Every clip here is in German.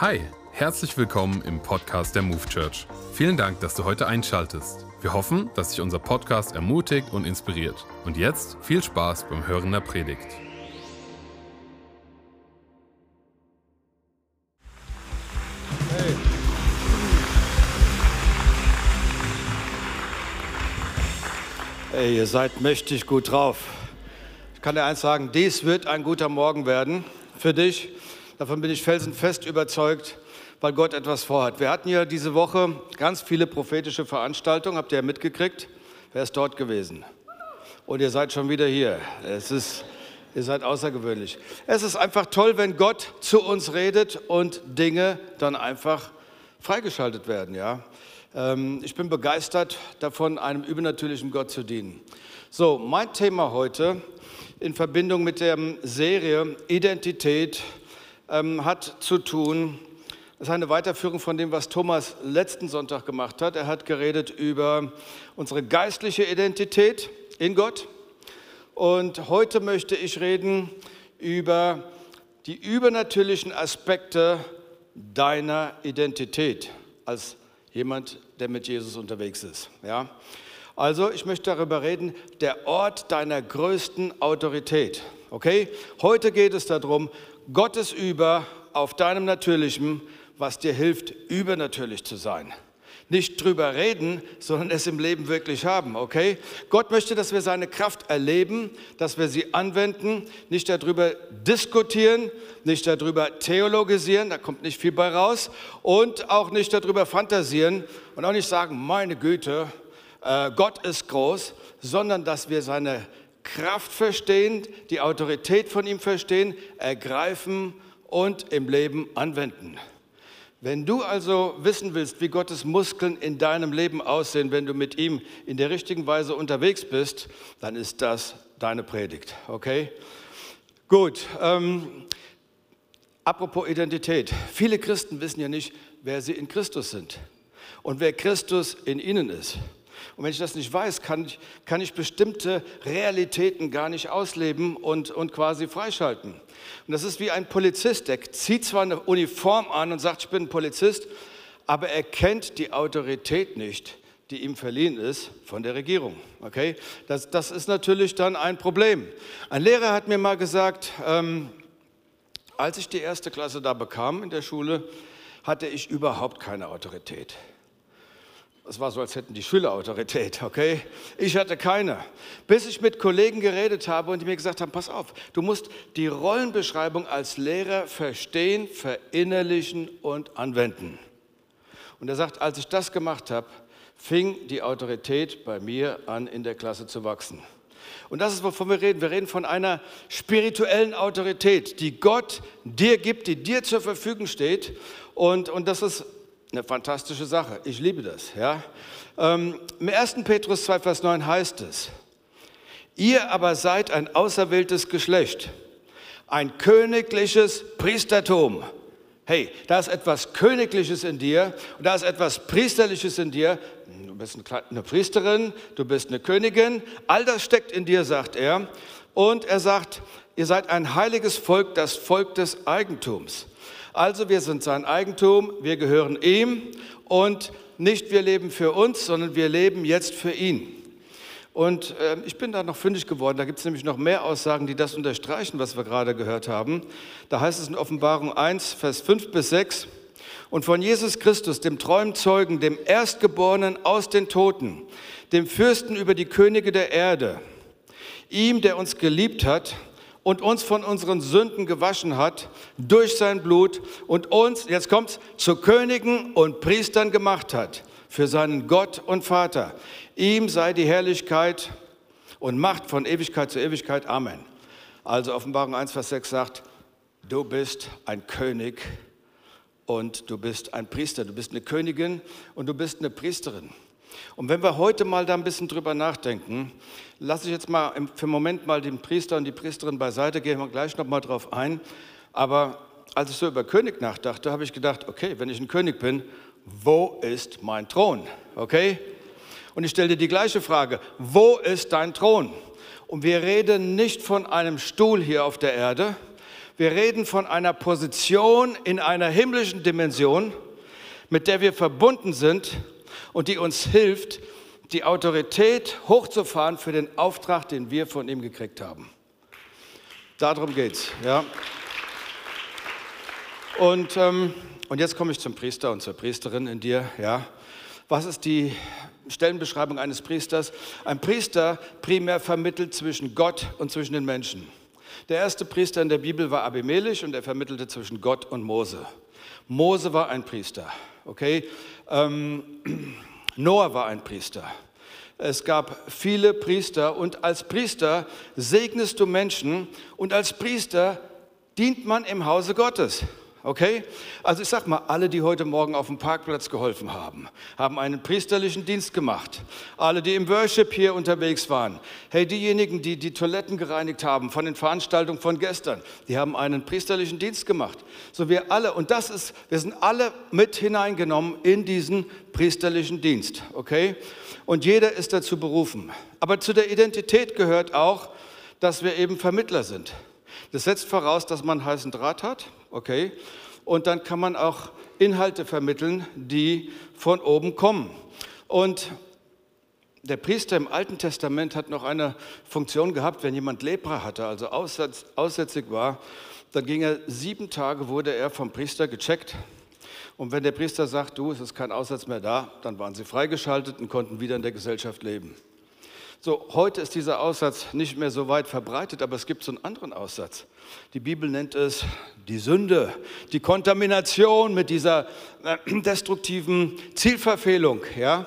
Hi, herzlich willkommen im Podcast der Move Church. Vielen Dank, dass du heute einschaltest. Wir hoffen, dass dich unser Podcast ermutigt und inspiriert. Und jetzt viel Spaß beim Hören der Predigt. Hey. Hey, ihr seid mächtig gut drauf. Ich kann dir eins sagen, dies wird ein guter Morgen werden für dich. Davon bin ich felsenfest überzeugt, weil Gott etwas vorhat. Wir hatten ja diese Woche ganz viele prophetische Veranstaltungen, habt ihr ja mitgekriegt? Wer ist dort gewesen? Und ihr seid schon wieder hier. Es ist, ihr seid außergewöhnlich. Es ist einfach toll, wenn Gott zu uns redet und Dinge dann einfach freigeschaltet werden, ja. Ähm, ich bin begeistert davon, einem übernatürlichen Gott zu dienen. So, mein Thema heute in Verbindung mit der Serie Identität ähm, hat zu tun, das ist eine Weiterführung von dem, was Thomas letzten Sonntag gemacht hat. Er hat geredet über unsere geistliche Identität in Gott. Und heute möchte ich reden über die übernatürlichen Aspekte deiner Identität als jemand, der mit Jesus unterwegs ist. Ja? Also, ich möchte darüber reden, der Ort deiner größten Autorität. Okay? Heute geht es darum, Gottes über auf deinem Natürlichen, was dir hilft, übernatürlich zu sein. Nicht drüber reden, sondern es im Leben wirklich haben, okay? Gott möchte, dass wir seine Kraft erleben, dass wir sie anwenden, nicht darüber diskutieren, nicht darüber theologisieren, da kommt nicht viel bei raus, und auch nicht darüber fantasieren und auch nicht sagen, meine Güte, äh, Gott ist groß, sondern dass wir seine Kraft verstehen, die Autorität von ihm verstehen, ergreifen und im Leben anwenden. Wenn du also wissen willst, wie Gottes Muskeln in deinem Leben aussehen, wenn du mit ihm in der richtigen Weise unterwegs bist, dann ist das deine Predigt, okay? Gut, ähm, apropos Identität. Viele Christen wissen ja nicht, wer sie in Christus sind und wer Christus in ihnen ist. Und wenn ich das nicht weiß, kann ich, kann ich bestimmte Realitäten gar nicht ausleben und, und quasi freischalten. Und das ist wie ein Polizist, der zieht zwar eine Uniform an und sagt, ich bin ein Polizist, aber er kennt die Autorität nicht, die ihm verliehen ist von der Regierung. Okay? Das, das ist natürlich dann ein Problem. Ein Lehrer hat mir mal gesagt, ähm, als ich die erste Klasse da bekam in der Schule, hatte ich überhaupt keine Autorität. Es war so, als hätten die Schüler Autorität, okay? Ich hatte keine. Bis ich mit Kollegen geredet habe und die mir gesagt haben, pass auf, du musst die Rollenbeschreibung als Lehrer verstehen, verinnerlichen und anwenden. Und er sagt, als ich das gemacht habe, fing die Autorität bei mir an, in der Klasse zu wachsen. Und das ist, wovon wir reden. Wir reden von einer spirituellen Autorität, die Gott dir gibt, die dir zur Verfügung steht. Und, und das ist eine fantastische Sache. Ich liebe das. Ja? Ähm, Im 1. Petrus 2, Vers 9 heißt es, ihr aber seid ein auserwähltes Geschlecht, ein königliches Priestertum. Hey, da ist etwas Königliches in dir und da ist etwas Priesterliches in dir. Du bist eine Priesterin, du bist eine Königin. All das steckt in dir, sagt er. Und er sagt, ihr seid ein heiliges Volk, das Volk des Eigentums. Also wir sind sein Eigentum, wir gehören ihm und nicht wir leben für uns, sondern wir leben jetzt für ihn. Und äh, ich bin da noch fündig geworden, da gibt es nämlich noch mehr Aussagen, die das unterstreichen, was wir gerade gehört haben. Da heißt es in Offenbarung 1, Vers 5 bis 6, und von Jesus Christus, dem treuen Zeugen, dem Erstgeborenen aus den Toten, dem Fürsten über die Könige der Erde, ihm, der uns geliebt hat und uns von unseren Sünden gewaschen hat durch sein Blut und uns, jetzt kommt's, zu Königen und Priestern gemacht hat für seinen Gott und Vater. Ihm sei die Herrlichkeit und Macht von Ewigkeit zu Ewigkeit. Amen. Also Offenbarung 1, Vers 6 sagt, du bist ein König und du bist ein Priester, du bist eine Königin und du bist eine Priesterin. Und wenn wir heute mal da ein bisschen drüber nachdenken, lasse ich jetzt mal für einen Moment mal den Priester und die Priesterin beiseite, gehen wir gleich noch mal drauf ein. Aber als ich so über König nachdachte, habe ich gedacht, okay, wenn ich ein König bin, wo ist mein Thron? Okay? Und ich stelle dir die gleiche Frage, wo ist dein Thron? Und wir reden nicht von einem Stuhl hier auf der Erde, Wir reden von einer Position in einer himmlischen Dimension, mit der wir verbunden sind und die uns hilft, die Autorität hochzufahren für den Auftrag, den wir von ihm gekriegt haben. Darum geht's, ja. Und, ähm, und jetzt komme ich zum Priester und zur Priesterin in dir, ja. Was ist die Stellenbeschreibung eines Priesters? Ein Priester primär vermittelt zwischen Gott und zwischen den Menschen. Der erste Priester in der Bibel war Abimelech und er vermittelte zwischen Gott und Mose. Mose war ein Priester, okay? Ähm, Noah war ein Priester. Es gab viele Priester und als Priester segnest du Menschen und als Priester dient man im Hause Gottes. Okay? Also ich sag mal, alle, die heute Morgen auf dem Parkplatz geholfen haben, haben einen priesterlichen Dienst gemacht. Alle, die im Worship hier unterwegs waren. Hey, diejenigen, die die Toiletten gereinigt haben von den Veranstaltungen von gestern, die haben einen priesterlichen Dienst gemacht. So wir alle, und das ist, wir sind alle mit hineingenommen in diesen priesterlichen Dienst. Okay? Und jeder ist dazu berufen. Aber zu der Identität gehört auch, dass wir eben Vermittler sind. Das setzt voraus, dass man heißen Draht hat, okay? Und dann kann man auch Inhalte vermitteln, die von oben kommen. Und der Priester im Alten Testament hat noch eine Funktion gehabt, wenn jemand Lepra hatte, also aussätzig war, dann ging er sieben Tage, wurde er vom Priester gecheckt. Und wenn der Priester sagt, du, es ist kein Aussatz mehr da, dann waren sie freigeschaltet und konnten wieder in der Gesellschaft leben. So, heute ist dieser Aussatz nicht mehr so weit verbreitet, aber es gibt so einen anderen Aussatz. Die Bibel nennt es die Sünde, die Kontamination mit dieser äh, destruktiven Zielverfehlung. Ja?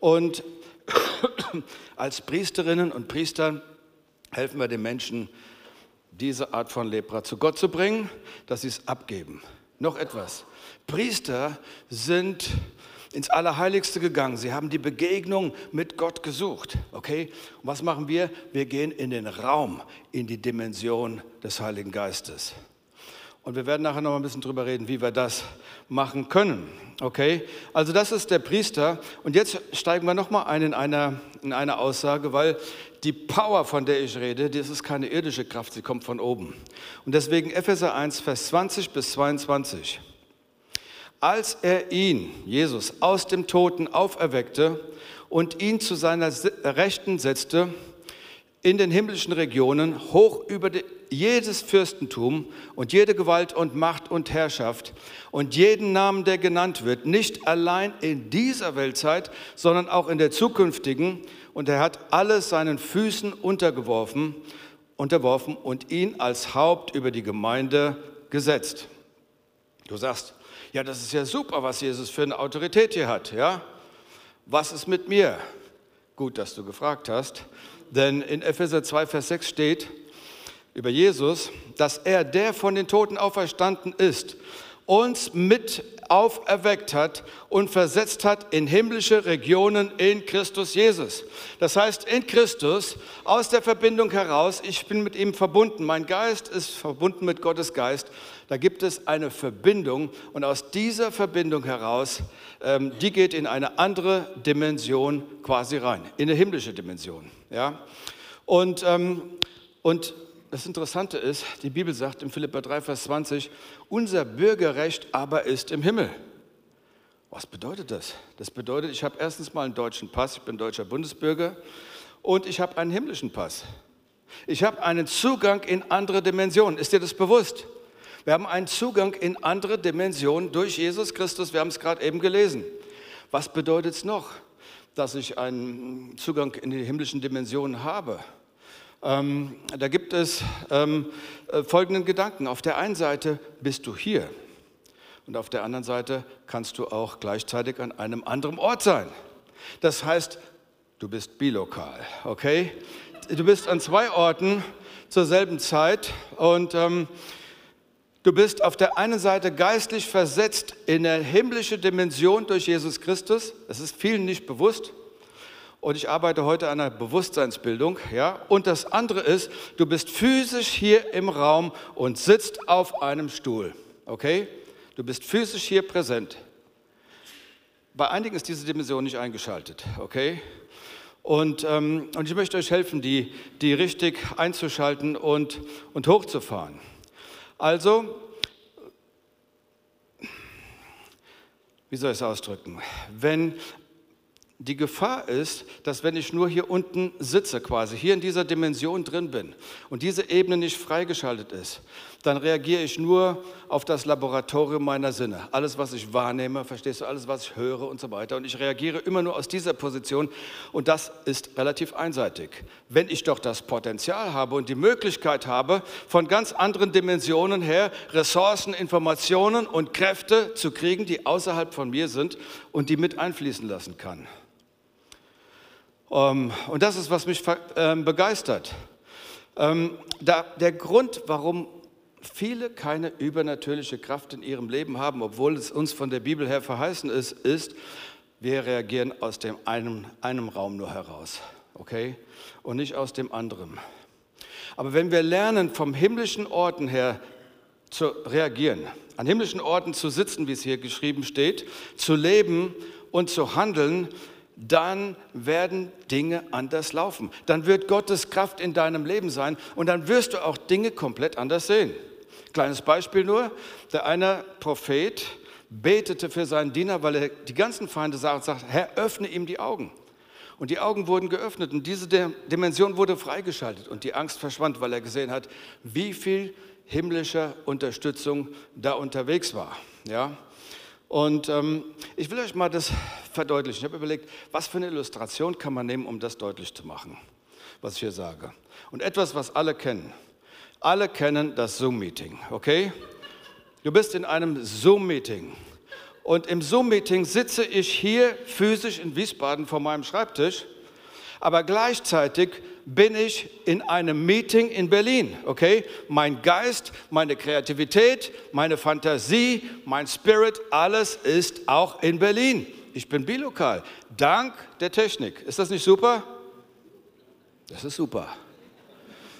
Und als Priesterinnen und Priestern helfen wir den Menschen, diese Art von Lepra zu Gott zu bringen, dass sie es abgeben. Noch etwas. Priester sind ins Allerheiligste gegangen. Sie haben die Begegnung mit Gott gesucht. Okay? Und was machen wir? Wir gehen in den Raum, in die Dimension des Heiligen Geistes. Und wir werden nachher noch ein bisschen drüber reden, wie wir das machen können. Okay? Also das ist der Priester. Und jetzt steigen wir noch mal ein in einer, in einer Aussage, weil die Power, von der ich rede, das ist keine irdische Kraft, sie kommt von oben. Und deswegen Epheser 1, Vers 20 bis 22. Als er ihn, Jesus, aus dem Toten auferweckte und ihn zu seiner Rechten setzte, in den himmlischen Regionen, hoch über jedes Fürstentum und jede Gewalt und Macht und Herrschaft und jeden Namen, der genannt wird, nicht allein in dieser Weltzeit, sondern auch in der zukünftigen. Und er hat alles seinen Füßen untergeworfen, unterworfen und ihn als Haupt über die Gemeinde gesetzt. Du sagst, ja, das ist ja super, was Jesus für eine Autorität hier hat, ja? Was ist mit mir? Gut, dass du gefragt hast, denn in Epheser 2, Vers 6 steht über Jesus, dass er, der von den Toten auferstanden ist, uns mit auferweckt hat und versetzt hat in himmlische Regionen in Christus Jesus. Das heißt, in Christus, aus der Verbindung heraus, ich bin mit ihm verbunden, mein Geist ist verbunden mit Gottes Geist da gibt es eine Verbindung und aus dieser Verbindung heraus, ähm, die geht in eine andere Dimension quasi rein, in eine himmlische Dimension. Ja? Und, ähm, und das Interessante ist, die Bibel sagt im Philippa 3, Vers 20, unser Bürgerrecht aber ist im Himmel. Was bedeutet das? Das bedeutet, ich habe erstens mal einen deutschen Pass, ich bin deutscher Bundesbürger und ich habe einen himmlischen Pass. Ich habe einen Zugang in andere Dimensionen. Ist dir das bewusst? Wir haben einen Zugang in andere Dimensionen durch Jesus Christus. Wir haben es gerade eben gelesen. Was bedeutet es noch, dass ich einen Zugang in die himmlischen Dimensionen habe? Ähm, da gibt es ähm, äh, folgenden Gedanken. Auf der einen Seite bist du hier und auf der anderen Seite kannst du auch gleichzeitig an einem anderen Ort sein. Das heißt, du bist bilokal, okay? Du bist an zwei Orten zur selben Zeit und ähm, Du bist auf der einen Seite geistlich versetzt in eine himmlische Dimension durch Jesus Christus. Das ist vielen nicht bewusst. Und ich arbeite heute an einer Bewusstseinsbildung. Ja? Und das andere ist, du bist physisch hier im Raum und sitzt auf einem Stuhl. Okay? Du bist physisch hier präsent. Bei einigen ist diese Dimension nicht eingeschaltet. Okay? Und, ähm, und ich möchte euch helfen, die, die richtig einzuschalten und, und hochzufahren. Also, wie soll ich es ausdrücken? Wenn die Gefahr ist, dass wenn ich nur hier unten sitze, quasi hier in dieser Dimension drin bin und diese Ebene nicht freigeschaltet ist, dann reagiere ich nur auf das Laboratorium meiner Sinne. Alles, was ich wahrnehme, verstehst du, alles, was ich höre und so weiter. Und ich reagiere immer nur aus dieser Position und das ist relativ einseitig. Wenn ich doch das Potenzial habe und die Möglichkeit habe, von ganz anderen Dimensionen her Ressourcen, Informationen und Kräfte zu kriegen, die außerhalb von mir sind und die mit einfließen lassen kann. Ähm, und das ist, was mich ähm, begeistert. Ähm, der Grund, warum viele keine übernatürliche Kraft in ihrem Leben haben, obwohl es uns von der Bibel her verheißen ist, ist, wir reagieren aus dem einem, einem Raum nur heraus, okay? Und nicht aus dem anderen. Aber wenn wir lernen, vom himmlischen Orten her zu reagieren, an himmlischen Orten zu sitzen, wie es hier geschrieben steht, zu leben und zu handeln, dann werden Dinge anders laufen. Dann wird Gottes Kraft in deinem Leben sein und dann wirst du auch Dinge komplett anders sehen. Kleines Beispiel nur, der eine Prophet betete für seinen Diener, weil er die ganzen Feinde sah und sagte, Herr, öffne ihm die Augen. Und die Augen wurden geöffnet und diese Dimension wurde freigeschaltet und die Angst verschwand, weil er gesehen hat, wie viel himmlischer Unterstützung da unterwegs war. Ja? Und ähm, ich will euch mal das verdeutlichen. Ich habe überlegt, was für eine Illustration kann man nehmen, um das deutlich zu machen, was ich hier sage. Und etwas, was alle kennen. Alle kennen das Zoom-Meeting, okay? Du bist in einem Zoom-Meeting. Und im Zoom-Meeting sitze ich hier physisch in Wiesbaden vor meinem Schreibtisch, aber gleichzeitig bin ich in einem Meeting in Berlin, okay? Mein Geist, meine Kreativität, meine Fantasie, mein Spirit, alles ist auch in Berlin. Ich bin bilokal, dank der Technik. Ist das nicht super? Das ist super.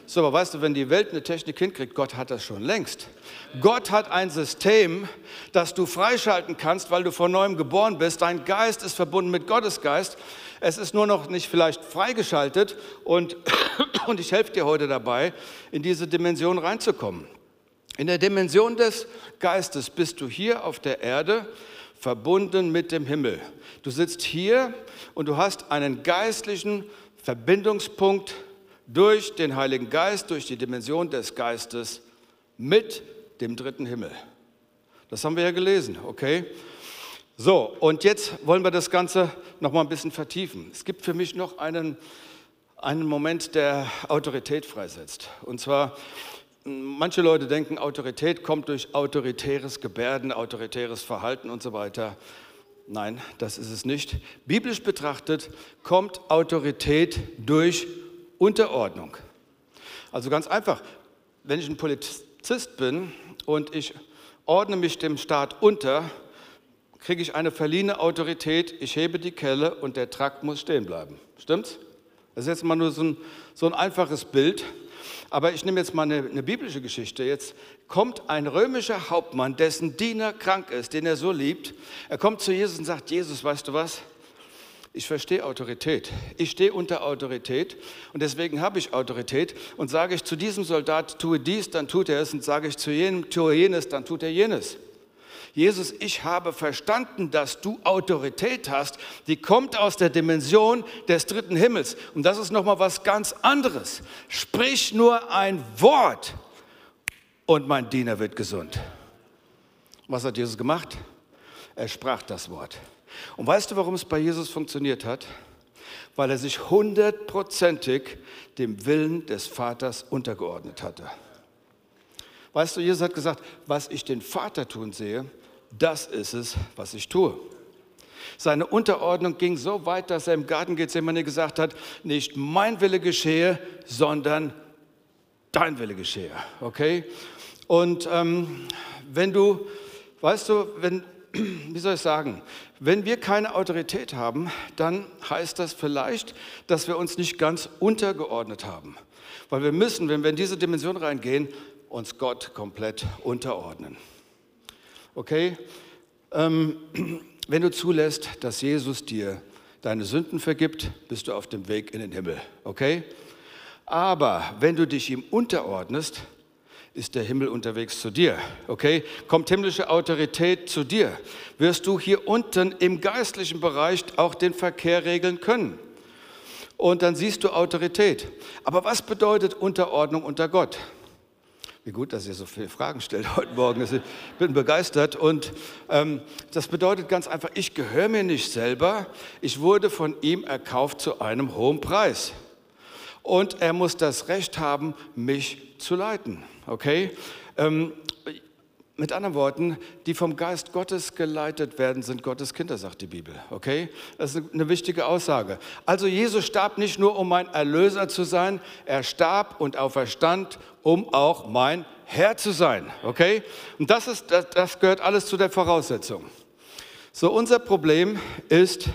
So, aber weißt du, wenn die Welt eine Technik hinkriegt, Gott hat das schon längst. Gott hat ein System, das du freischalten kannst, weil du von neuem geboren bist. Dein Geist ist verbunden mit Gottes Geist. Es ist nur noch nicht vielleicht freigeschaltet und, und ich helfe dir heute dabei, in diese Dimension reinzukommen. In der Dimension des Geistes bist du hier auf der Erde verbunden mit dem Himmel. Du sitzt hier und du hast einen geistlichen Verbindungspunkt durch den Heiligen Geist, durch die Dimension des Geistes mit dem dritten Himmel. Das haben wir ja gelesen, okay? So, und jetzt wollen wir das Ganze noch mal ein bisschen vertiefen. Es gibt für mich noch einen, einen Moment, der Autorität freisetzt. Und zwar, manche Leute denken, Autorität kommt durch autoritäres Gebärden, autoritäres Verhalten und so weiter. Nein, das ist es nicht. Biblisch betrachtet kommt Autorität durch Unterordnung. Also ganz einfach, wenn ich ein Polizist bin und ich ordne mich dem Staat unter, kriege ich eine verliehene Autorität, ich hebe die Kelle und der Trakt muss stehen bleiben. Stimmt's? Das ist jetzt mal nur so ein, so ein einfaches Bild. Aber ich nehme jetzt mal eine, eine, biblische Geschichte. Jetzt kommt ein römischer Hauptmann, dessen Diener krank ist, den er so liebt. Er kommt zu Jesus und sagt, Jesus, weißt du was? Ich verstehe Autorität. Ich stehe unter Autorität und deswegen habe ich Autorität. Und sage ich zu diesem Soldat, tue dies, dann tut er es. Und sage ich zu jenem, tue jenes, dann tut er jenes. Jesus, ich habe verstanden, dass du Autorität hast, die kommt aus der Dimension des dritten Himmels. Und das ist nochmal was ganz anderes. Sprich nur ein Wort und mein Diener wird gesund. Was hat Jesus gemacht? Er sprach das Wort. Und weißt du, warum es bei Jesus funktioniert hat? Weil er sich hundertprozentig dem Willen des Vaters untergeordnet hatte. Weißt du, Jesus hat gesagt, was ich den Vater tun sehe, das ist es, was ich tue. Seine Unterordnung ging so weit, dass er im Garten Gethsemane gesagt hat, nicht mein Wille geschehe, sondern dein Wille geschehe. Okay? Und ähm, wenn du, weißt du, wenn, wie soll ich sagen, wenn wir keine Autorität haben, dann heißt das vielleicht, dass wir uns nicht ganz untergeordnet haben. Weil wir müssen, wenn wir in diese Dimension reingehen, uns Gott komplett unterordnen. Okay? Ähm, wenn du zulässt, dass Jesus dir deine Sünden vergibt, bist du auf dem Weg in den Himmel. Okay? Aber wenn du dich ihm unterordnest, ist der Himmel unterwegs zu dir. Okay? Kommt himmlische Autorität zu dir, wirst du hier unten im geistlichen Bereich auch den Verkehr regeln können. Und dann siehst du Autorität. Aber was bedeutet Unterordnung unter Gott? Wie gut, dass ihr so viele Fragen stellt heute Morgen. Ich bin begeistert. Und ähm, das bedeutet ganz einfach, ich gehöre mir nicht selber. Ich wurde von ihm erkauft zu einem hohen Preis. Und er muss das Recht haben, mich zu leiten. Okay? Ähm, mit anderen Worten, die vom Geist Gottes geleitet werden, sind Gottes Kinder, sagt die Bibel. Okay? Das ist eine wichtige Aussage. Also Jesus starb nicht nur, um mein Erlöser zu sein, er starb und auferstand, um auch mein Herr zu sein. Okay? Und das, ist, das, das gehört alles zu der Voraussetzung. So, unser Problem ist,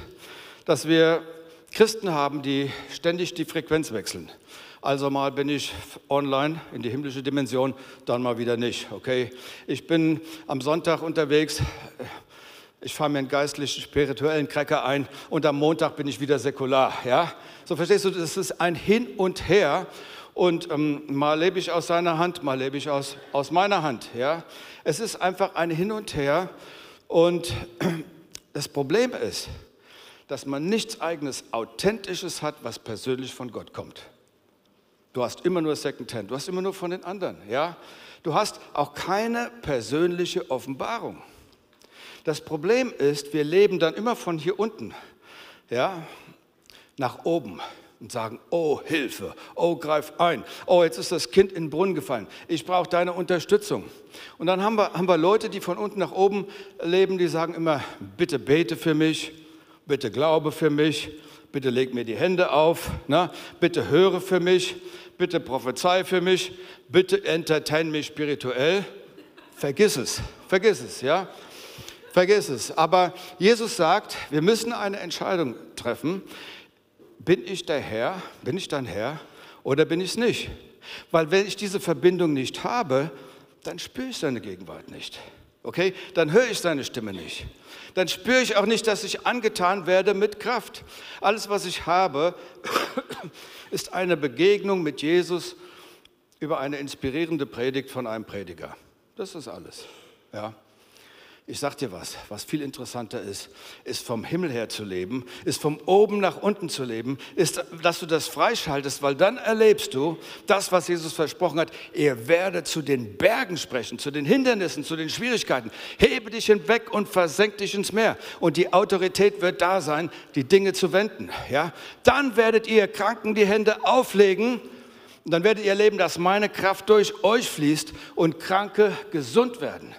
dass wir Christen haben, die ständig die Frequenz wechseln. Also mal bin ich online in die himmlische Dimension, dann mal wieder nicht. Okay, ich bin am Sonntag unterwegs. Ich fahre mir einen geistlichen, spirituellen Cracker ein und am Montag bin ich wieder säkular. Ja, so verstehst du, das ist ein Hin und Her. Und ähm, mal lebe ich aus seiner Hand, mal lebe ich aus, aus meiner Hand. Ja, es ist einfach ein Hin und Her. Und das Problem ist, dass man nichts eigenes, authentisches hat, was persönlich von Gott kommt. Du hast immer nur Secondhand, du hast immer nur von den anderen, ja? Du hast auch keine persönliche Offenbarung. Das Problem ist, wir leben dann immer von hier unten, ja, nach oben und sagen, oh Hilfe, oh greif ein, oh jetzt ist das Kind in den Brunnen gefallen, ich brauche deine Unterstützung. Und dann haben wir, haben wir Leute, die von unten nach oben leben, die sagen immer, bitte bete für mich, bitte glaube für mich, bitte leg mir die Hände auf, na, bitte höre für mich, bitte prophezei für mich, bitte entertain mich spirituell. Vergiss es, vergiss es, ja. Vergiss es. Aber Jesus sagt, wir müssen eine Entscheidung treffen. Bin ich der Herr? Bin ich dein Herr? Oder bin ich es nicht? Weil wenn ich diese Verbindung nicht habe, dann spüre ich seine Gegenwart nicht. Okay? Dann höre ich seine Stimme nicht. Dann spüre ich auch nicht, dass ich angetan werde mit Kraft. Alles, was ich habe, ist eine Begegnung mit Jesus über eine inspirierende Predigt von einem Prediger. Das ist alles. Ja. Ich sag dir was, was viel interessanter ist, ist vom Himmel her zu leben, ist vom oben nach unten zu leben, ist, dass du das freischaltest, weil dann erlebst du das, was Jesus versprochen hat. Er werde zu den Bergen sprechen, zu den Hindernissen, zu den Schwierigkeiten. Hebe dich hinweg und versenk dich ins Meer. Und die Autorität wird da sein, die Dinge zu wenden. Ja? Dann werdet ihr Kranken die Hände auflegen. Und dann werdet ihr erleben, dass meine Kraft durch euch fließt und Kranke gesund werden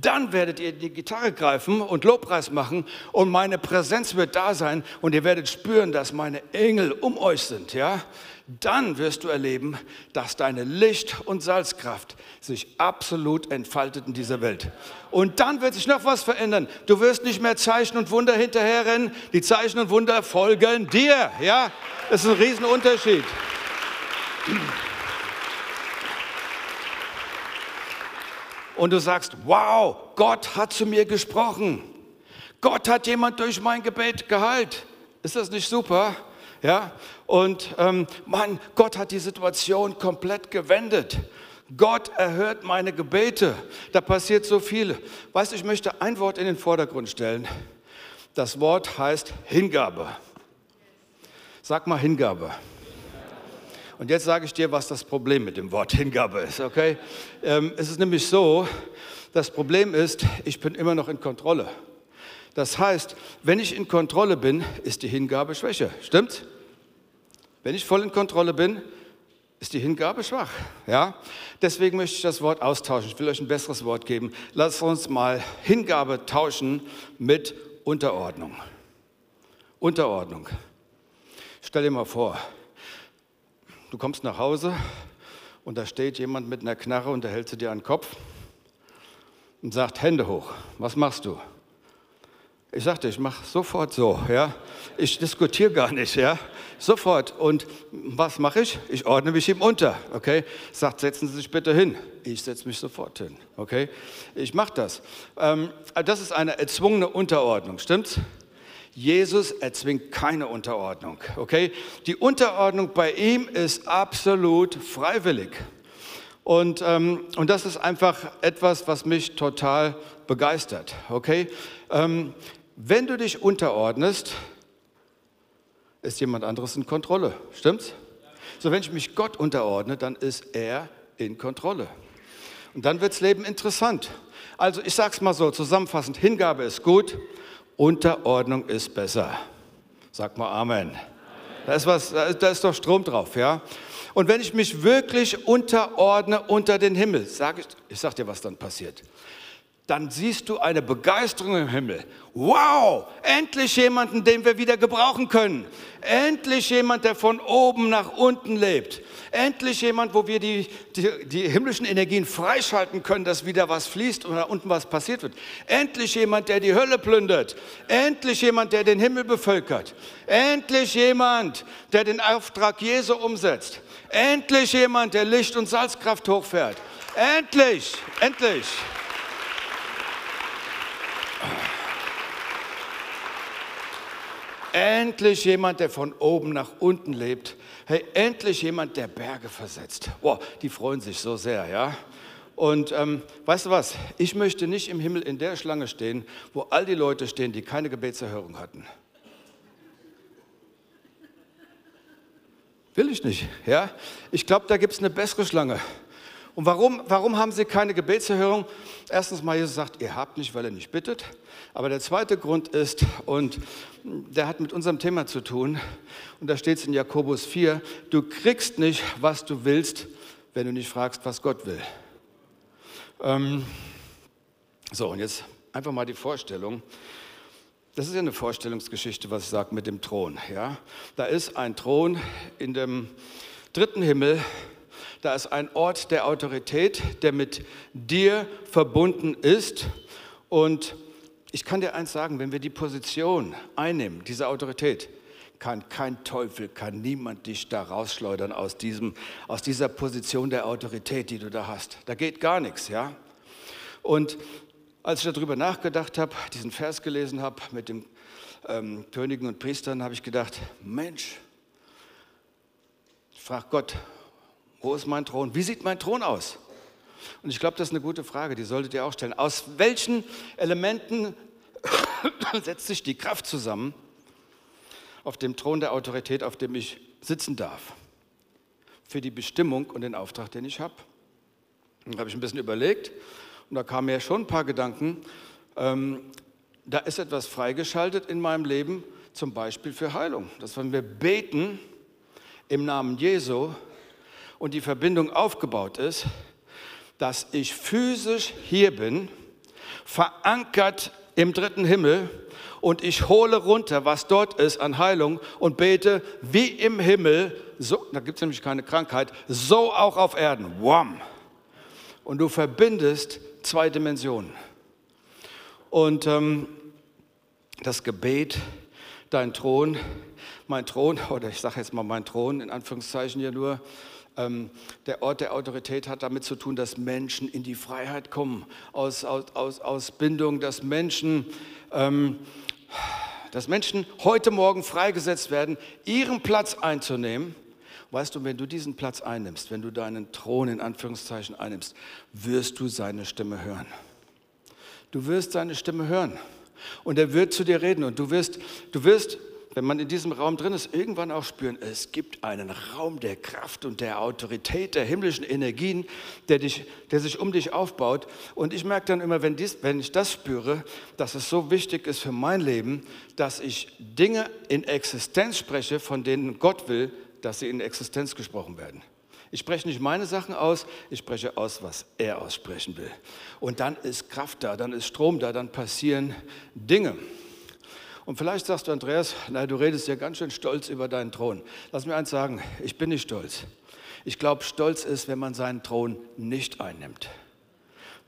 dann werdet ihr die Gitarre greifen und Lobpreis machen und meine Präsenz wird da sein und ihr werdet spüren, dass meine Engel um euch sind, ja? Dann wirst du erleben, dass deine Licht- und Salzkraft sich absolut entfaltet in dieser Welt. Und dann wird sich noch was verändern. Du wirst nicht mehr Zeichen und Wunder hinterherrennen. Die Zeichen und Wunder folgen dir, ja? Das ist ein Riesenunterschied. Und du sagst, wow, Gott hat zu mir gesprochen. Gott hat jemand durch mein Gebet geheilt. Ist das nicht super? Ja, und ähm, Mann, Gott hat die Situation komplett gewendet. Gott erhört meine Gebete. Da passiert so viel. Weißt du, ich möchte ein Wort in den Vordergrund stellen. Das Wort heißt Hingabe. Sag mal Hingabe. Und jetzt sage ich dir, was das Problem mit dem Wort Hingabe ist, okay? Ähm, es ist nämlich so, das Problem ist, ich bin immer noch in Kontrolle. Das heißt, wenn ich in Kontrolle bin, ist die Hingabe schwächer. Stimmt's? Wenn ich voll in Kontrolle bin, ist die Hingabe schwach. Ja? Deswegen möchte ich das Wort austauschen. Ich will euch ein besseres Wort geben. Lasst uns mal Hingabe tauschen mit Unterordnung. Unterordnung. Stell dir mal vor, Du kommst nach Hause und da steht jemand mit einer Knarre und da hält sie dir an den Kopf und sagt, Hände hoch, was machst du? Ich sagte, ich mache sofort so, ja. Ich diskutiere gar nicht, ja. Sofort. Und was mache ich? Ich ordne mich ihm unter, okay. Sagt, setzen Sie sich bitte hin. Ich setze mich sofort hin, okay. Ich mache das. Ähm, das ist eine erzwungene Unterordnung, stimmt's? Jesus erzwingt keine Unterordnung. Okay? Die Unterordnung bei ihm ist absolut freiwillig. Und, ähm, und das ist einfach etwas, was mich total begeistert. Okay? Ähm, wenn du dich unterordnest, ist jemand anderes in Kontrolle. Stimmt's? So, wenn ich mich Gott unterordne, dann ist er in Kontrolle. Und dann wird das Leben interessant. Also ich sage es mal so, zusammenfassend, Hingabe ist gut, Unterordnung ist besser. Sag mal Amen. Da ist, was, da ist doch Strom drauf, ja. Und wenn ich mich wirklich unterordne unter den Himmel, sage ich, ich sag dir, was dann passiert dann siehst du eine Begeisterung im Himmel. Wow, endlich jemanden, den wir wieder gebrauchen können. Endlich jemand, der von oben nach unten lebt. Endlich jemand, wo wir die, die, die himmlischen Energien freischalten können, dass wieder was fließt und da unten was passiert wird. Endlich jemand, der die Hölle plündert. Endlich jemand, der den Himmel bevölkert. Endlich jemand, der den Auftrag Jesu umsetzt. Endlich jemand, der Licht und Salzkraft hochfährt. Endlich, endlich. Endlich jemand, der von oben nach unten lebt. Hey, endlich jemand, der Berge versetzt. Wow, die freuen sich so sehr, ja. Und ähm, weißt du was? Ich möchte nicht im Himmel in der Schlange stehen, wo all die Leute stehen, die keine Gebetserhörung hatten. Will ich nicht, ja? Ich glaube, da gibt es eine bessere Schlange. Und warum, warum haben sie keine Gebetserhörung? Erstens mal, Jesus sagt, ihr habt nicht, weil ihr nicht bittet. Aber der zweite Grund ist, und der hat mit unserem Thema zu tun, und da steht es in Jakobus 4, du kriegst nicht, was du willst, wenn du nicht fragst, was Gott will. Ähm, so, und jetzt einfach mal die Vorstellung. Das ist ja eine Vorstellungsgeschichte, was ich sage mit dem Thron. Ja? Da ist ein Thron in dem dritten Himmel, da ist ein Ort der Autorität, der mit dir verbunden ist. Und ich kann dir eins sagen, wenn wir die Position einnehmen, diese Autorität, kann kein Teufel, kann niemand dich da rausschleudern aus, diesem, aus dieser Position der Autorität, die du da hast. Da geht gar nichts, ja. Und als ich darüber nachgedacht habe, diesen Vers gelesen habe mit den ähm, Königen und Priestern, habe ich gedacht, Mensch, ich frage Gott, wo ist mein Thron? Wie sieht mein Thron aus? Und ich glaube, das ist eine gute Frage, die solltet ihr auch stellen. Aus welchen Elementen setzt sich die Kraft zusammen auf dem Thron der Autorität, auf dem ich sitzen darf? Für die Bestimmung und den Auftrag, den ich habe. Da habe ich ein bisschen überlegt und da kamen mir schon ein paar Gedanken. Ähm, da ist etwas freigeschaltet in meinem Leben, zum Beispiel für Heilung. Dass wenn wir beten im Namen Jesu, und die Verbindung aufgebaut ist, dass ich physisch hier bin, verankert im dritten Himmel und ich hole runter, was dort ist an Heilung und bete wie im Himmel, so, da gibt es nämlich keine Krankheit, so auch auf Erden. Wham! Und du verbindest zwei Dimensionen. Und ähm, das Gebet, dein Thron, mein Thron, oder ich sage jetzt mal mein Thron in Anführungszeichen hier nur, ähm, der Ort der Autorität hat damit zu tun, dass Menschen in die Freiheit kommen, aus, aus, aus, aus Bindung, dass Menschen, ähm, dass Menschen heute Morgen freigesetzt werden, ihren Platz einzunehmen. Weißt du, wenn du diesen Platz einnimmst, wenn du deinen Thron in Anführungszeichen einnimmst, wirst du seine Stimme hören. Du wirst seine Stimme hören und er wird zu dir reden und du wirst, du wirst wenn man in diesem Raum drin ist, irgendwann auch spüren, es gibt einen Raum der Kraft und der Autorität, der himmlischen Energien, der, dich, der sich um dich aufbaut. Und ich merke dann immer, wenn, dies, wenn ich das spüre, dass es so wichtig ist für mein Leben, dass ich Dinge in Existenz spreche, von denen Gott will, dass sie in Existenz gesprochen werden. Ich spreche nicht meine Sachen aus, ich spreche aus, was er aussprechen will. Und dann ist Kraft da, dann ist Strom da, dann passieren Dinge. Und vielleicht sagst du, Andreas, na, du redest ja ganz schön stolz über deinen Thron. Lass mir eins sagen, ich bin nicht stolz. Ich glaube, stolz ist, wenn man seinen Thron nicht einnimmt.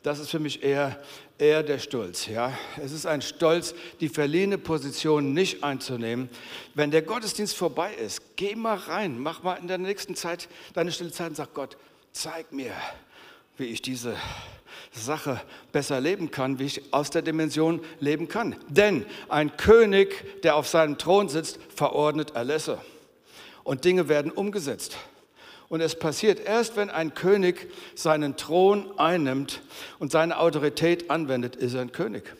Das ist für mich eher, eher der Stolz. Ja? Es ist ein Stolz, die verliehene Position nicht einzunehmen. Wenn der Gottesdienst vorbei ist, geh mal rein, mach mal in der nächsten Zeit deine stille Zeit und sag Gott, zeig mir, wie ich diese Sache besser leben kann, wie ich aus der Dimension leben kann. Denn ein König, der auf seinem Thron sitzt, verordnet Erlässe. Und Dinge werden umgesetzt. Und es passiert erst, wenn ein König seinen Thron einnimmt und seine Autorität anwendet, ist er ein König.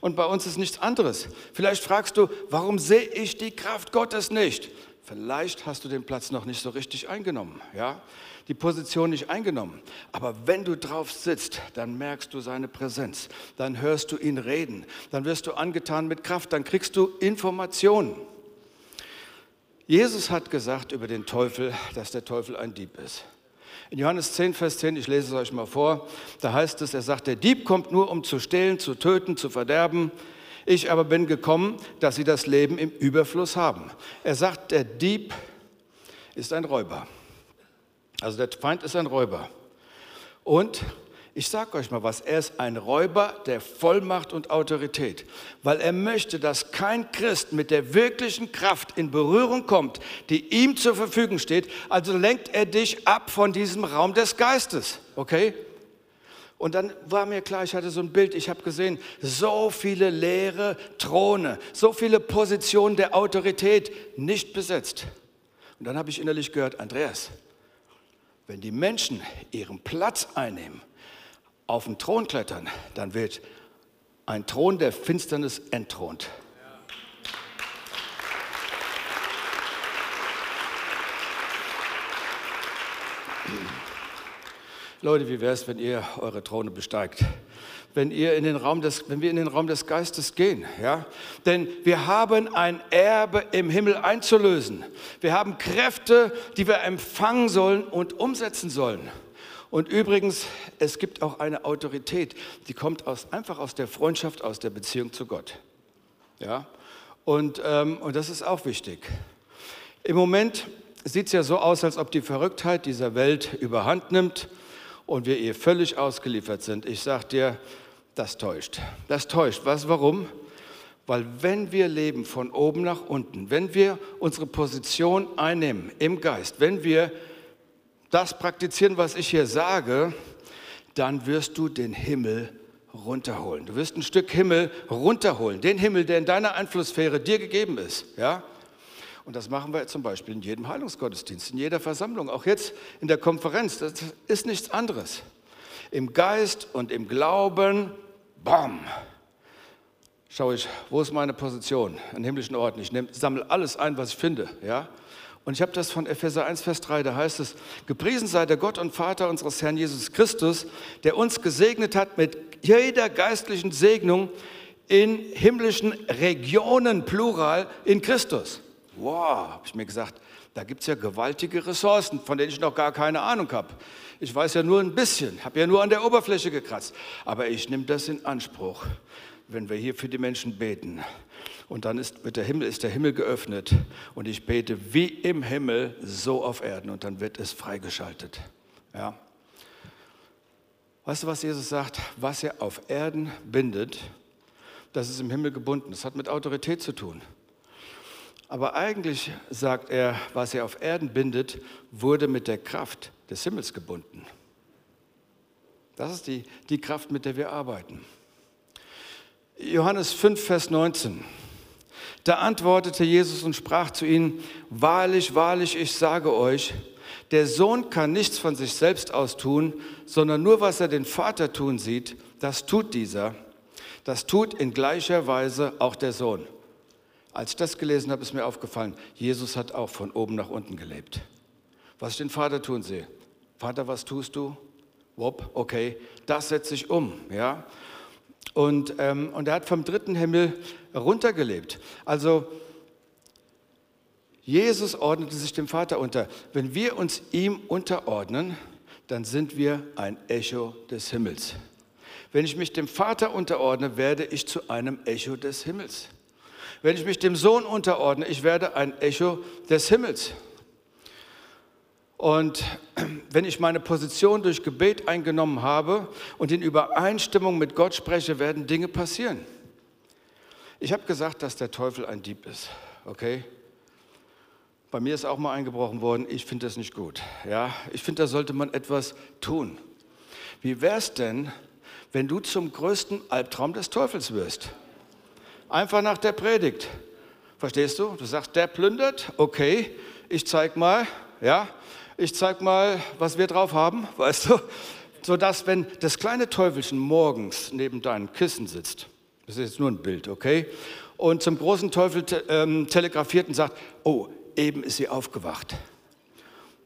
Und bei uns ist nichts anderes. Vielleicht fragst du, warum sehe ich die Kraft Gottes nicht? Vielleicht hast du den Platz noch nicht so richtig eingenommen, ja? Die Position nicht eingenommen. Aber wenn du drauf sitzt, dann merkst du seine Präsenz. Dann hörst du ihn reden. Dann wirst du angetan mit Kraft. Dann kriegst du Informationen. Jesus hat gesagt über den Teufel, dass der Teufel ein Dieb ist. In Johannes 10, Vers 10, ich lese es euch mal vor, da heißt es, er sagt, der Dieb kommt nur, um zu stehlen, zu töten, zu verderben. Ich aber bin gekommen, dass sie das Leben im Überfluss haben. Er sagt, der Dieb ist ein Räuber. Also der Feind ist ein Räuber. Und ich sage euch mal was, er ist ein Räuber der Vollmacht und Autorität, weil er möchte, dass kein Christ mit der wirklichen Kraft in Berührung kommt, die ihm zur Verfügung steht. Also lenkt er dich ab von diesem Raum des Geistes, okay? Und dann war mir klar, ich hatte so ein Bild, ich habe gesehen, so viele leere Throne, so viele Positionen der Autorität nicht besetzt. Und dann habe ich innerlich gehört, Andreas, wenn die Menschen ihren Platz einnehmen, auf den Thron klettern, dann wird ein Thron der Finsternis entthront. Leute, wie wäre es, wenn ihr eure Throne besteigt? Wenn, ihr in den Raum des, wenn wir in den Raum des Geistes gehen. Ja? Denn wir haben ein Erbe im Himmel einzulösen. Wir haben Kräfte, die wir empfangen sollen und umsetzen sollen. Und übrigens, es gibt auch eine Autorität, die kommt aus, einfach aus der Freundschaft, aus der Beziehung zu Gott. Ja? Und, ähm, und das ist auch wichtig. Im Moment sieht es ja so aus, als ob die Verrücktheit dieser Welt überhand nimmt und wir ihr völlig ausgeliefert sind. Ich sage dir, das täuscht. Das täuscht. Was, warum? Weil wenn wir leben von oben nach unten, wenn wir unsere Position einnehmen im Geist, wenn wir das praktizieren, was ich hier sage, dann wirst du den Himmel runterholen. Du wirst ein Stück Himmel runterholen, den Himmel, der in deiner Einflusssphäre dir gegeben ist. Ja? Und das machen wir zum Beispiel in jedem Heilungsgottesdienst, in jeder Versammlung, auch jetzt in der Konferenz. Das ist nichts anderes. Im Geist und im Glauben, bam, schaue ich, wo ist meine Position an himmlischen Orten. Ich sammle alles ein, was ich finde. Ja? Und ich habe das von Epheser 1, Vers 3, da heißt es, gepriesen sei der Gott und Vater unseres Herrn Jesus Christus, der uns gesegnet hat mit jeder geistlichen Segnung in himmlischen Regionen, plural, in Christus. Wow, habe ich mir gesagt, da gibt es ja gewaltige Ressourcen, von denen ich noch gar keine Ahnung habe. Ich weiß ja nur ein bisschen, habe ja nur an der Oberfläche gekratzt. Aber ich nehme das in Anspruch, wenn wir hier für die Menschen beten und dann ist, der Himmel, ist der Himmel geöffnet und ich bete wie im Himmel, so auf Erden und dann wird es freigeschaltet. Ja. Weißt du, was Jesus sagt? Was er auf Erden bindet, das ist im Himmel gebunden. Das hat mit Autorität zu tun. Aber eigentlich sagt er, was er auf Erden bindet, wurde mit der Kraft des Himmels gebunden. Das ist die, die Kraft, mit der wir arbeiten. Johannes 5, Vers 19. Da antwortete Jesus und sprach zu ihnen, wahrlich, wahrlich, ich sage euch, der Sohn kann nichts von sich selbst aus tun, sondern nur was er den Vater tun sieht, das tut dieser. Das tut in gleicher Weise auch der Sohn. Als ich das gelesen habe, ist mir aufgefallen, Jesus hat auch von oben nach unten gelebt. Was ich den Vater tun sehe. Vater, was tust du? Wop, okay, das setze ich um. Ja? Und, ähm, und er hat vom dritten Himmel runtergelebt. Also Jesus ordnete sich dem Vater unter. Wenn wir uns ihm unterordnen, dann sind wir ein Echo des Himmels. Wenn ich mich dem Vater unterordne, werde ich zu einem Echo des Himmels. Wenn ich mich dem Sohn unterordne, ich werde ein Echo des Himmels. Und wenn ich meine Position durch Gebet eingenommen habe und in Übereinstimmung mit Gott spreche, werden Dinge passieren. Ich habe gesagt, dass der Teufel ein Dieb ist, okay? Bei mir ist auch mal eingebrochen worden. Ich finde das nicht gut. Ja, ich finde, da sollte man etwas tun. Wie wäre es denn, wenn du zum größten Albtraum des Teufels wirst? Einfach nach der Predigt. Verstehst du? Du sagst, der plündert, okay, ich zeig mal, ja, Ich zeig mal, was wir drauf haben, weißt du? Sodass, wenn das kleine Teufelchen morgens neben deinem Kissen sitzt, das ist jetzt nur ein Bild, okay? Und zum großen Teufel te ähm, telegrafiert und sagt, oh, eben ist sie aufgewacht.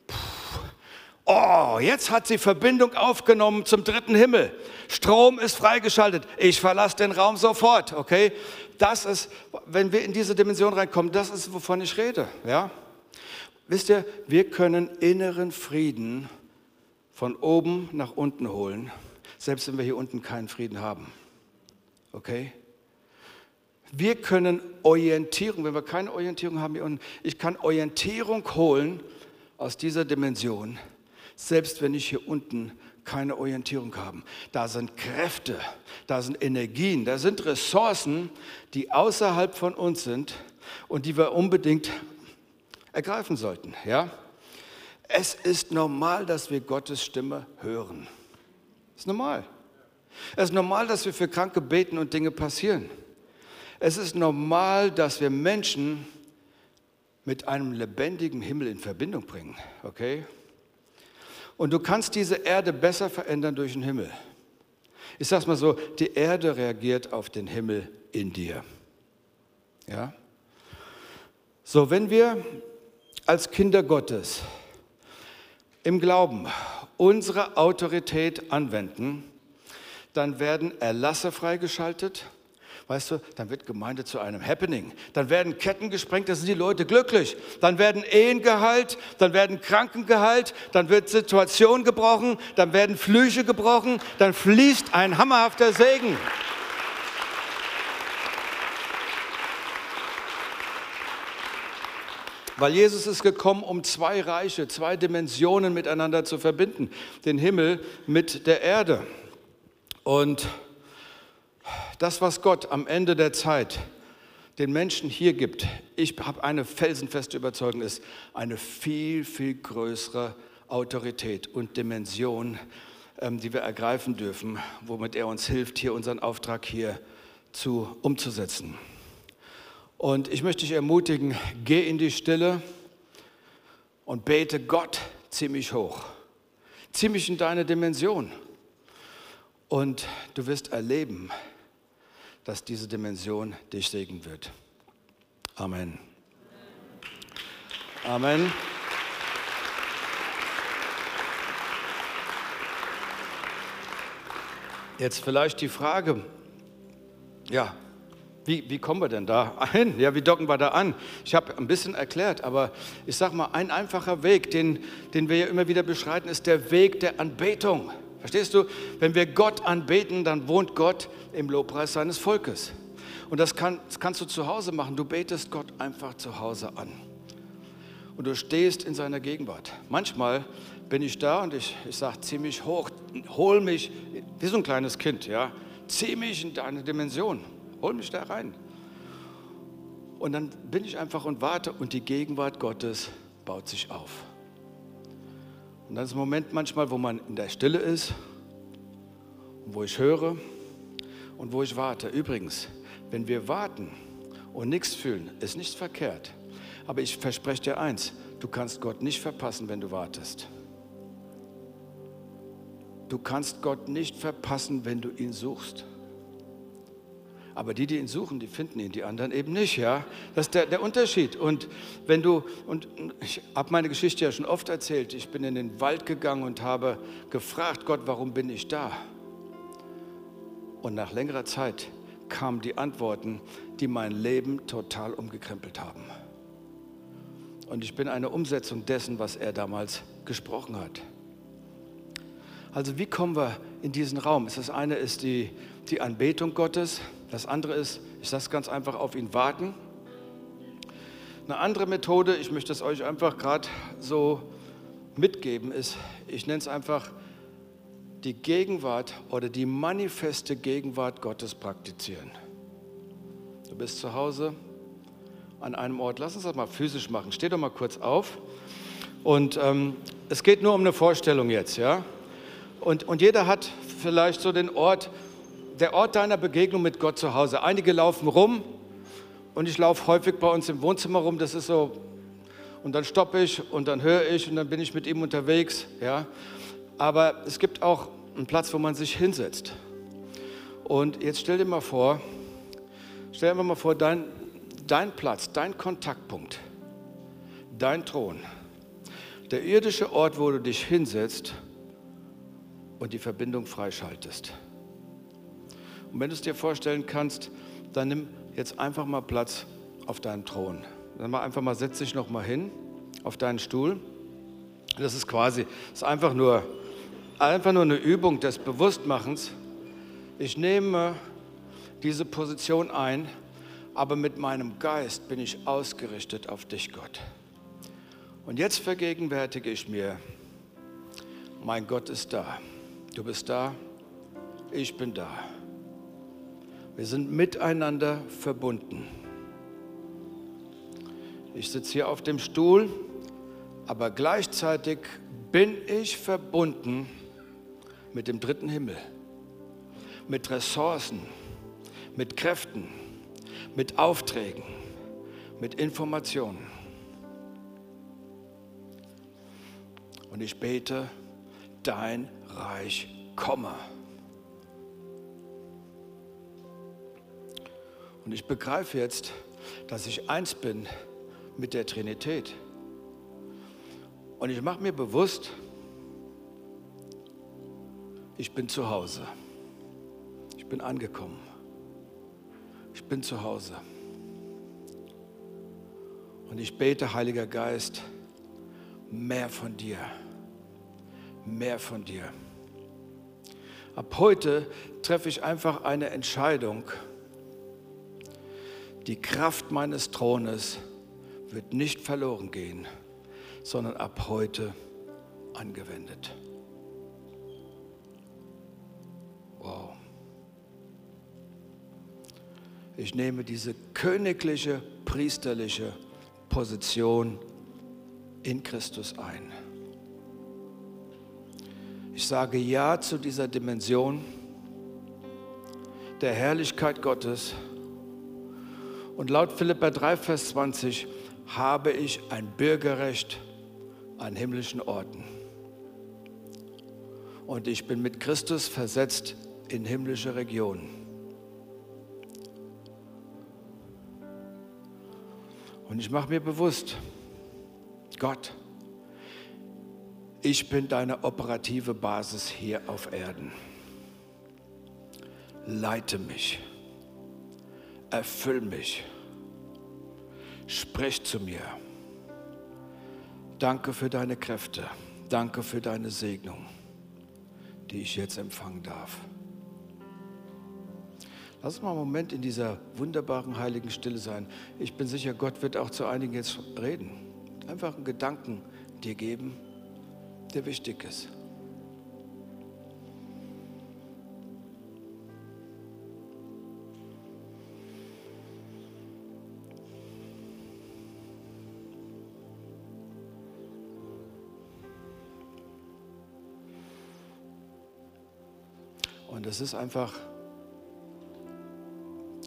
Puh. Oh, jetzt hat sie Verbindung aufgenommen zum dritten Himmel. Strom ist freigeschaltet. Ich verlasse den Raum sofort, okay? Das ist, wenn wir in diese Dimension reinkommen, das ist, wovon ich rede, ja? Wisst ihr, wir können inneren Frieden von oben nach unten holen, selbst wenn wir hier unten keinen Frieden haben. Okay? Wir können Orientierung, wenn wir keine Orientierung haben hier unten, ich kann Orientierung holen aus dieser Dimension, selbst wenn ich hier unten keine Orientierung habe. Da sind Kräfte, da sind Energien, da sind Ressourcen, die außerhalb von uns sind und die wir unbedingt ergreifen sollten. Ja? Es ist normal, dass wir Gottes Stimme hören. Es ist normal. Es ist normal, dass wir für Kranke beten und Dinge passieren. Es ist normal, dass wir Menschen mit einem lebendigen Himmel in Verbindung bringen. Okay? Und du kannst diese Erde besser verändern durch den Himmel. Ich sage es mal so, die Erde reagiert auf den Himmel in dir. Ja? So, wenn wir als Kinder Gottes im Glauben unsere Autorität anwenden, dann werden Erlasse freigeschaltet. Weißt du, dann wird Gemeinde zu einem Happening. Dann werden Ketten gesprengt, da sind die Leute glücklich. Dann werden Ehen geheilt, dann werden Kranken geheilt, dann wird Situation gebrochen, dann werden Flüche gebrochen, dann fließt ein hammerhafter Segen. Weil Jesus ist gekommen, um zwei Reiche, zwei Dimensionen miteinander zu verbinden. Den Himmel mit der Erde. Und das, was Gott am Ende der Zeit den Menschen hier gibt, ich habe eine felsenfeste Überzeugung, ist eine viel, viel größere Autorität und Dimension, ähm, die wir ergreifen dürfen, womit er uns hilft, hier unseren Auftrag hier zu, umzusetzen. Und ich möchte dich ermutigen, geh in die Stille und bete Gott ziemlich hoch, ziemlich in deine Dimension. Und du wirst erleben, dass diese Dimension dich segnen wird. Amen. Amen. Jetzt vielleicht die Frage, ja, wie, wie kommen wir denn da hin? Ja, wie docken wir da an? Ich habe ein bisschen erklärt, aber ich sage mal, ein einfacher Weg, den, den wir ja immer wieder beschreiten, ist der Weg der Anbetung. Verstehst du? Wenn wir Gott anbeten, dann wohnt Gott im Lobpreis seines Volkes. Und das, kann, das kannst du zu Hause machen. Du betest Gott einfach zu Hause an. Und du stehst in seiner Gegenwart. Manchmal bin ich da und ich, ich sage ziemlich hoch, hol mich, wie so ein kleines Kind, ja, zieh mich in deine Dimension. Hol mich da rein. Und dann bin ich einfach und warte und die Gegenwart Gottes baut sich auf. Und dann ist ein Moment manchmal, wo man in der Stille ist, wo ich höre und wo ich warte. Übrigens, wenn wir warten und nichts fühlen, ist nichts verkehrt. Aber ich verspreche dir eins, du kannst Gott nicht verpassen, wenn du wartest. Du kannst Gott nicht verpassen, wenn du ihn suchst. Aber die, die ihn suchen, die finden ihn, die anderen eben nicht, ja. Das ist der, der Unterschied. Und wenn du, und ich habe meine Geschichte ja schon oft erzählt, ich bin in den Wald gegangen und habe gefragt, Gott, warum bin ich da? Und nach längerer Zeit kamen die Antworten, die mein Leben total umgekrempelt haben. Und ich bin eine Umsetzung dessen, was er damals gesprochen hat. Also wie kommen wir in diesen Raum? Das eine ist die, die Anbetung Gottes. Das andere ist, ich es ganz einfach, auf ihn warten. Eine andere Methode, ich möchte es euch einfach gerade so mitgeben, ist, ich nenne es einfach die Gegenwart oder die manifeste Gegenwart Gottes praktizieren. Du bist zu Hause an einem Ort, lass uns das mal physisch machen. Steh doch mal kurz auf. Und ähm, es geht nur um eine Vorstellung jetzt, ja? Und, und jeder hat vielleicht so den Ort, der Ort deiner Begegnung mit Gott zu Hause. Einige laufen rum und ich laufe häufig bei uns im Wohnzimmer rum, das ist so und dann stoppe ich und dann höre ich und dann bin ich mit ihm unterwegs. Ja? Aber es gibt auch einen Platz, wo man sich hinsetzt. Und jetzt stell dir mal vor, stell dir mal vor, dein, dein Platz, dein Kontaktpunkt, dein Thron, der irdische Ort, wo du dich hinsetzt und die Verbindung freischaltest. Und wenn du es dir vorstellen kannst, dann nimm jetzt einfach mal Platz auf deinem Thron. Dann mal einfach mal setz dich noch mal hin auf deinen Stuhl. Das ist quasi, ist einfach nur, einfach nur eine Übung des Bewusstmachens. Ich nehme diese Position ein, aber mit meinem Geist bin ich ausgerichtet auf dich, Gott. Und jetzt vergegenwärtige ich mir, mein Gott ist da. Du bist da, ich bin da. Wir sind miteinander verbunden. Ich sitze hier auf dem Stuhl, aber gleichzeitig bin ich verbunden mit dem dritten Himmel, mit Ressourcen, mit Kräften, mit Aufträgen, mit Informationen. Und ich bete, dein Reich komme. Und ich begreife jetzt, dass ich eins bin mit der Trinität. Und ich mache mir bewusst, ich bin zu Hause. Ich bin angekommen. Ich bin zu Hause. Und ich bete, Heiliger Geist, mehr von dir. Mehr von dir. Ab heute treffe ich einfach eine Entscheidung. Die Kraft meines Thrones wird nicht verloren gehen, sondern ab heute angewendet. Wow. Ich nehme diese königliche, priesterliche Position in Christus ein. Ich sage Ja zu dieser Dimension der Herrlichkeit Gottes. Und laut Philippa 3, Vers 20 habe ich ein Bürgerrecht an himmlischen Orten. Und ich bin mit Christus versetzt in himmlische Regionen. Und ich mache mir bewusst, Gott, ich bin deine operative Basis hier auf Erden. Leite mich, erfüll mich Sprich zu mir. Danke für deine Kräfte. Danke für deine Segnung, die ich jetzt empfangen darf. Lass uns mal einen Moment in dieser wunderbaren heiligen Stille sein. Ich bin sicher, Gott wird auch zu einigen jetzt reden. Einfach einen Gedanken dir geben, der wichtig ist. Und es ist einfach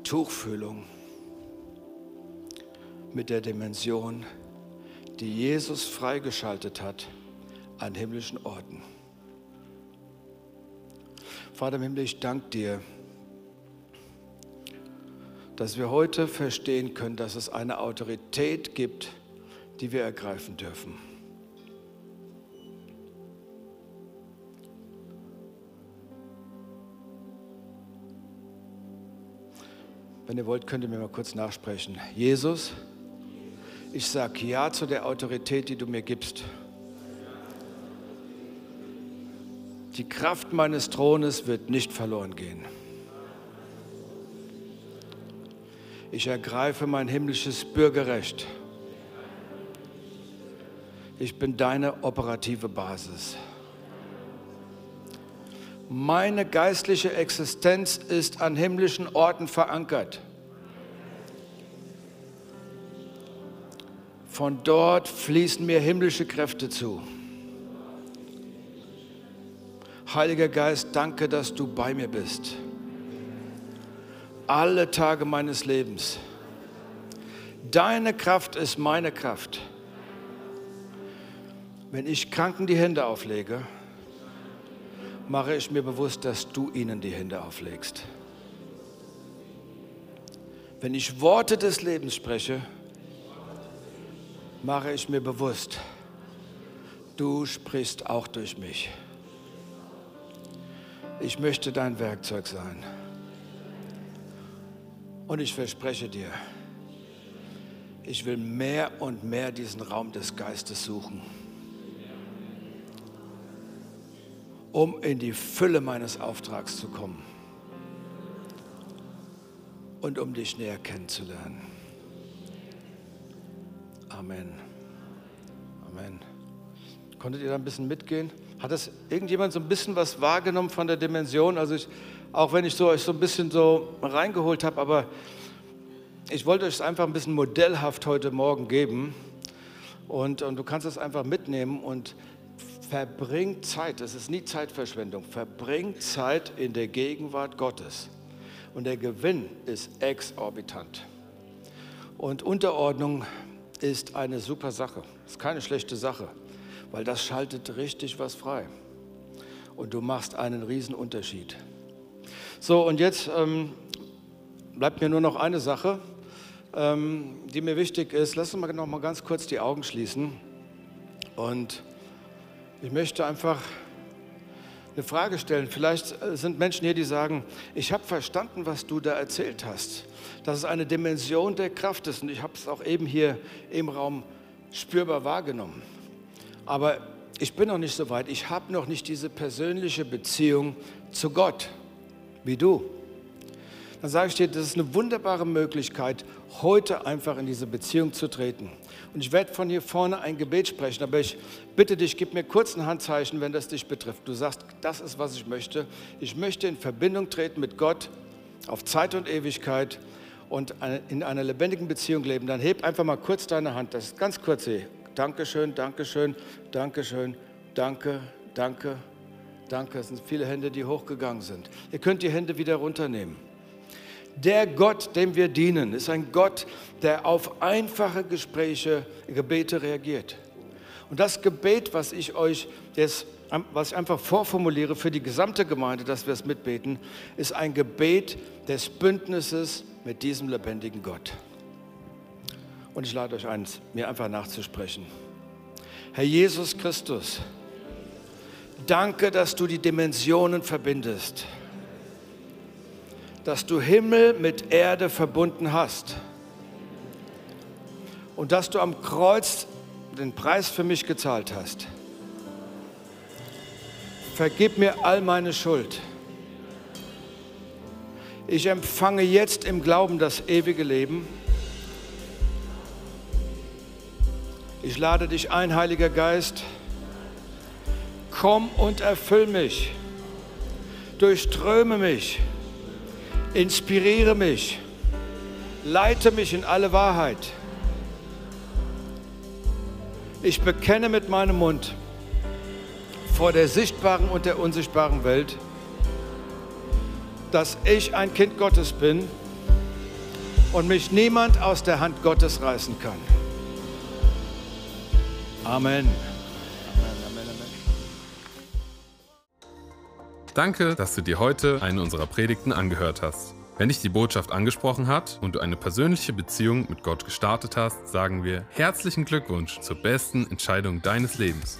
Tuchfühlung mit der Dimension, die Jesus freigeschaltet hat an himmlischen Orten. Vater im Himmel, ich danke dir, dass wir heute verstehen können, dass es eine Autorität gibt, die wir ergreifen dürfen. Wenn ihr wollt, könnt ihr mir mal kurz nachsprechen. Jesus, ich sage Ja zu der Autorität, die du mir gibst. Die Kraft meines Thrones wird nicht verloren gehen. Ich ergreife mein himmlisches Bürgerrecht. Ich bin deine operative Basis. Meine geistliche Existenz ist an himmlischen Orten verankert. Von dort fließen mir himmlische Kräfte zu. Heiliger Geist, danke, dass du bei mir bist. Alle Tage meines Lebens. Deine Kraft ist meine Kraft. Wenn ich Kranken die Hände auflege, mache ich mir bewusst, dass du ihnen die Hände auflegst. Wenn ich Worte des Lebens spreche, mache ich mir bewusst, du sprichst auch durch mich. Ich möchte dein Werkzeug sein. Und ich verspreche dir, ich will mehr und mehr diesen Raum des Geistes suchen, um in die Fülle meines Auftrags zu kommen und um dich näher kennenzulernen. Amen. Amen. Konntet ihr da ein bisschen mitgehen? Hat das irgendjemand so ein bisschen was wahrgenommen von der Dimension? Also ich, auch wenn ich so, euch so ein bisschen so reingeholt habe, aber ich wollte euch es einfach ein bisschen modellhaft heute Morgen geben. Und, und du kannst es einfach mitnehmen und verbringt Zeit, das ist nie Zeitverschwendung, verbringt Zeit in der Gegenwart Gottes. Und der Gewinn ist exorbitant. Und Unterordnung ist eine super Sache, ist keine schlechte Sache, weil das schaltet richtig was frei. Und du machst einen riesen Unterschied. So, und jetzt ähm, bleibt mir nur noch eine Sache, ähm, die mir wichtig ist. Lass uns mal noch mal ganz kurz die Augen schließen. Und ich möchte einfach eine Frage stellen. Vielleicht äh, sind Menschen hier, die sagen, ich habe verstanden, was du da erzählt hast. Dass es eine Dimension der Kraft ist. Und ich habe es auch eben hier im Raum spürbar wahrgenommen. Aber ich bin noch nicht so weit. Ich habe noch nicht diese persönliche Beziehung zu Gott wie du. Dann sage ich dir, das ist eine wunderbare Möglichkeit, heute einfach in diese Beziehung zu treten. Und ich werde von hier vorne ein Gebet sprechen, aber ich bitte dich, gib mir kurz ein Handzeichen, wenn das dich betrifft. Du sagst, das ist, was ich möchte. Ich möchte in Verbindung treten mit Gott auf Zeit und Ewigkeit und in einer lebendigen Beziehung leben. Dann heb einfach mal kurz deine Hand. Das ist ganz kurz. Dankeschön, Dankeschön, Dankeschön, danke, danke, danke. Es sind viele Hände, die hochgegangen sind. Ihr könnt die Hände wieder runternehmen. Der Gott, dem wir dienen, ist ein Gott, der auf einfache Gespräche, Gebete reagiert. Und das Gebet, was ich euch jetzt, was ich einfach vorformuliere für die gesamte Gemeinde, dass wir es mitbeten, ist ein Gebet des Bündnisses mit diesem lebendigen Gott. Und ich lade euch ein, mir einfach nachzusprechen. Herr Jesus Christus, danke, dass du die Dimensionen verbindest dass du Himmel mit Erde verbunden hast und dass du am Kreuz den Preis für mich gezahlt hast. Vergib mir all meine Schuld. Ich empfange jetzt im Glauben das ewige Leben. Ich lade dich ein, Heiliger Geist. Komm und erfüll mich. Durchströme mich Inspiriere mich, leite mich in alle Wahrheit. Ich bekenne mit meinem Mund vor der sichtbaren und der unsichtbaren Welt, dass ich ein Kind Gottes bin und mich niemand aus der Hand Gottes reißen kann. Amen. Danke, dass du dir heute eine unserer Predigten angehört hast. Wenn dich die Botschaft angesprochen hat und du eine persönliche Beziehung mit Gott gestartet hast, sagen wir herzlichen Glückwunsch zur besten Entscheidung deines Lebens.